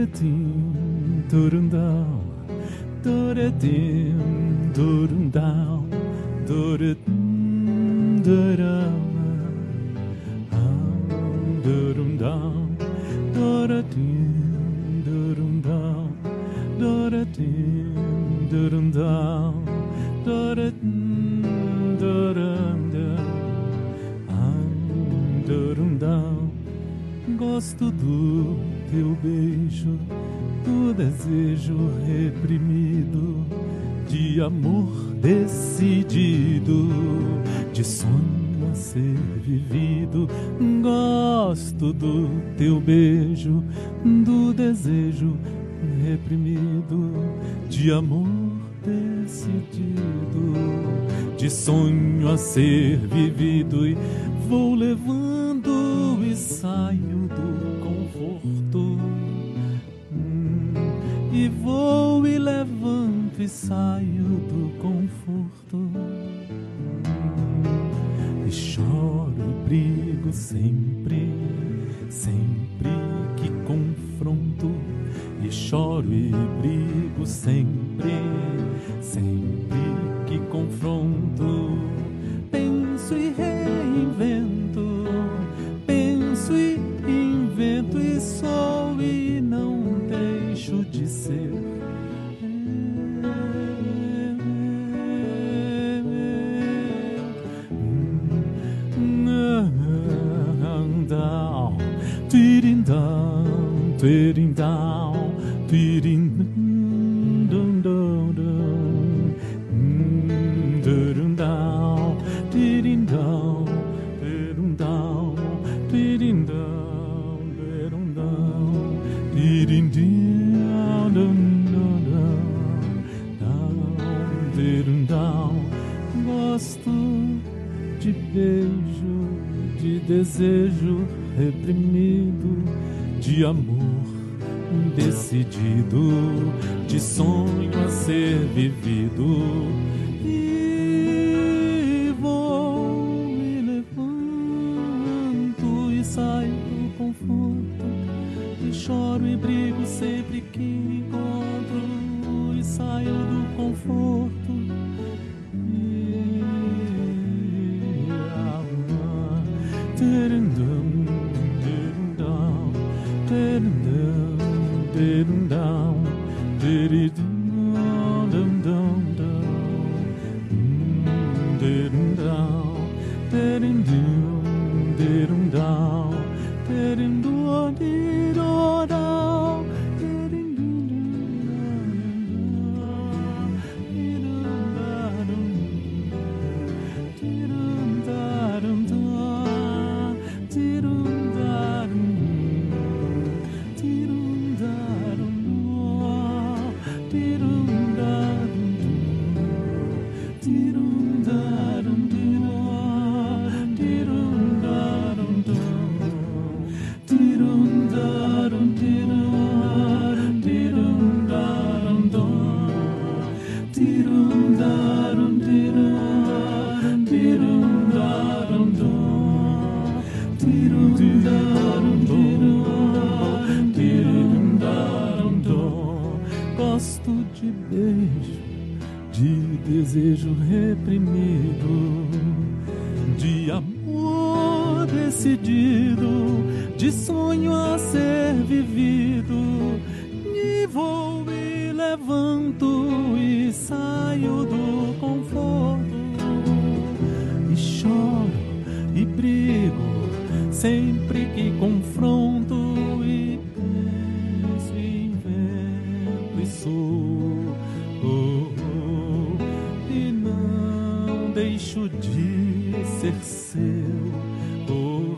Doretim, Durundal, Doretim, Durundal, Doretim, Durama, Durundal, Doretim, Durundal, Doretim, Durundal, Doretim, Durundal, Durundal, gosto do teu beijo, do desejo reprimido, de amor decidido, de sonho a ser vivido. Gosto do teu beijo, do desejo reprimido, de amor decidido, de sonho a ser vivido e vou levando e saio do e saio do conforto. E choro e brigo sempre, sempre que confronto. E choro e brigo sempre, sempre que confronto. Tweeting down, tweeting dun dun. Dun, mm, dun down, tweeting down, tweeting down, tweeting down, tweeting down, tweeting down, dun dun down, down, down. Gosto de beijo, de desejo reprimido, de amor decidido, de sonho a ser vivido. E vou me levanto e saio do conforto, e choro e brigo sempre que encontro, e saio do conforto. didn't down, didn't down. De desejo reprimido, de amor decidido, de sonho a ser vivido. E vou e levanto e saio do conforto de ser seu oh,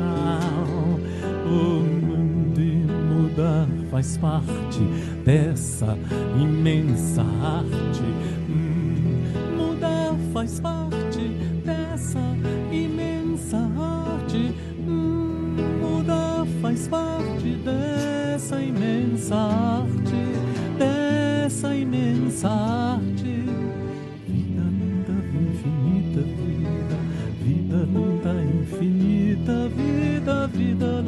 oh, o mundo e mudar faz parte dessa imensa arte. Hum, mudar faz parte dessa imensa arte. Hum, mudar faz parte dessa imensa arte vida vida vida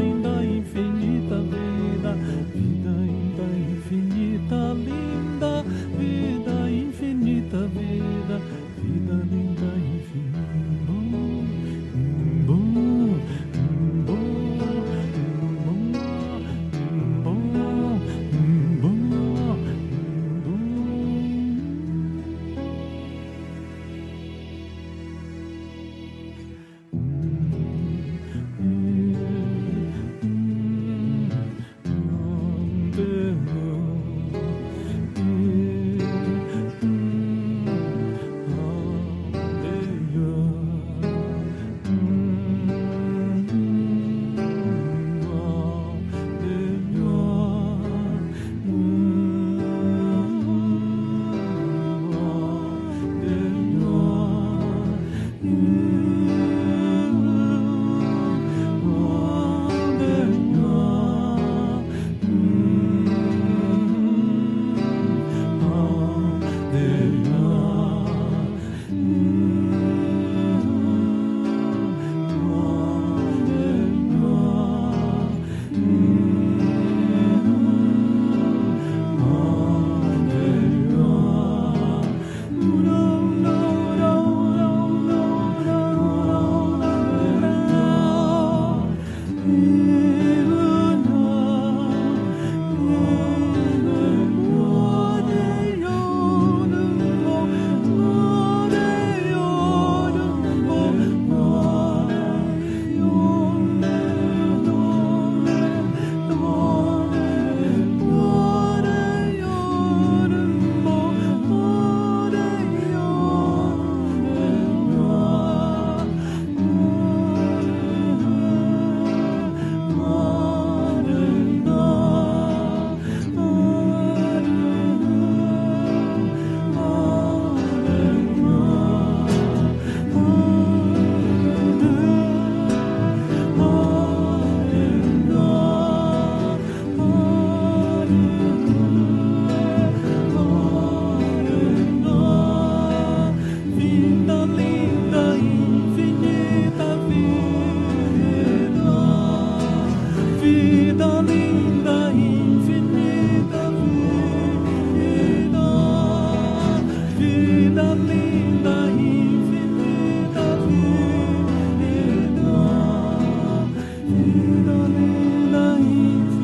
그대를 나이